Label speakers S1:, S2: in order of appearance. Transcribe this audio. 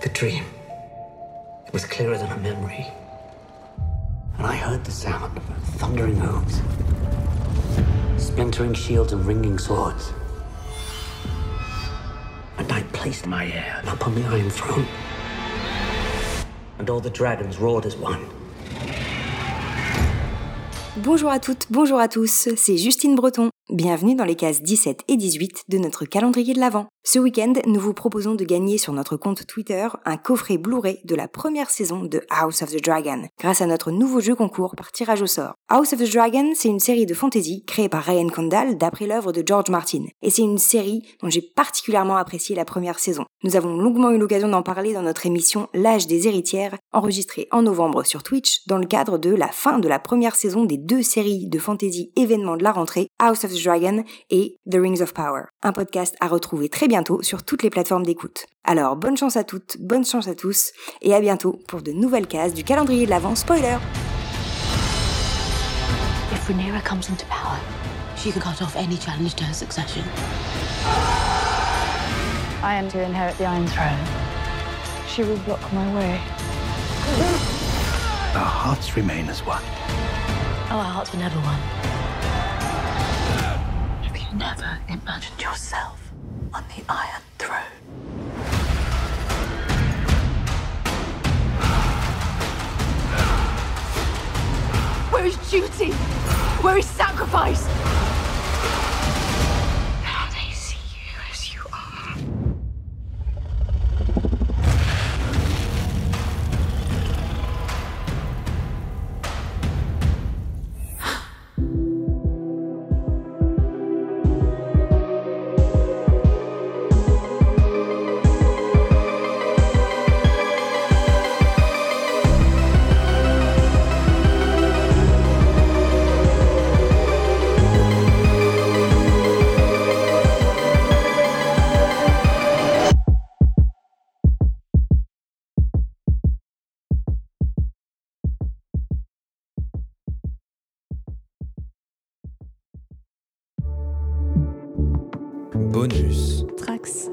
S1: The dream. It was clearer than a memory. And I heard the sound of thundering hooves, splintering shields and ringing swords. And I placed my heir upon the Iron Throne. And all the dragons roared as one.
S2: Bonjour à toutes, bonjour à tous, c'est Justine Breton. Bienvenue dans les cases 17 et 18 de notre calendrier de l'Avent. Ce week-end, nous vous proposons de gagner sur notre compte Twitter un coffret Blu-ray de la première saison de House of the Dragon, grâce à notre nouveau jeu concours par tirage au sort. House of the Dragon, c'est une série de fantasy créée par Ryan Condal d'après l'œuvre de George Martin. Et c'est une série dont j'ai particulièrement apprécié la première saison. Nous avons longuement eu l'occasion d'en parler dans notre émission L'âge des héritières, enregistrée en novembre sur Twitch dans le cadre de la fin de la première saison des deux séries de fantasy événements de la rentrée, House of the Dragon et The Rings of Power. Un podcast à retrouver très bientôt sur toutes les plateformes d'écoute. Alors bonne chance à toutes, bonne chance à tous, et à bientôt pour de nouvelles cases du calendrier de l'Avent spoiler.
S3: If Rhaenyra comes into power, she can cut off any challenge to her succession.
S4: I am to inherit the Iron Throne. She will block my way.
S5: Our hearts remain as one.
S3: Oh, our hearts were never one. Never imagined yourself on the Iron Throne? Where is duty? Where is sacrifice?
S6: Bonus.
S4: Trax.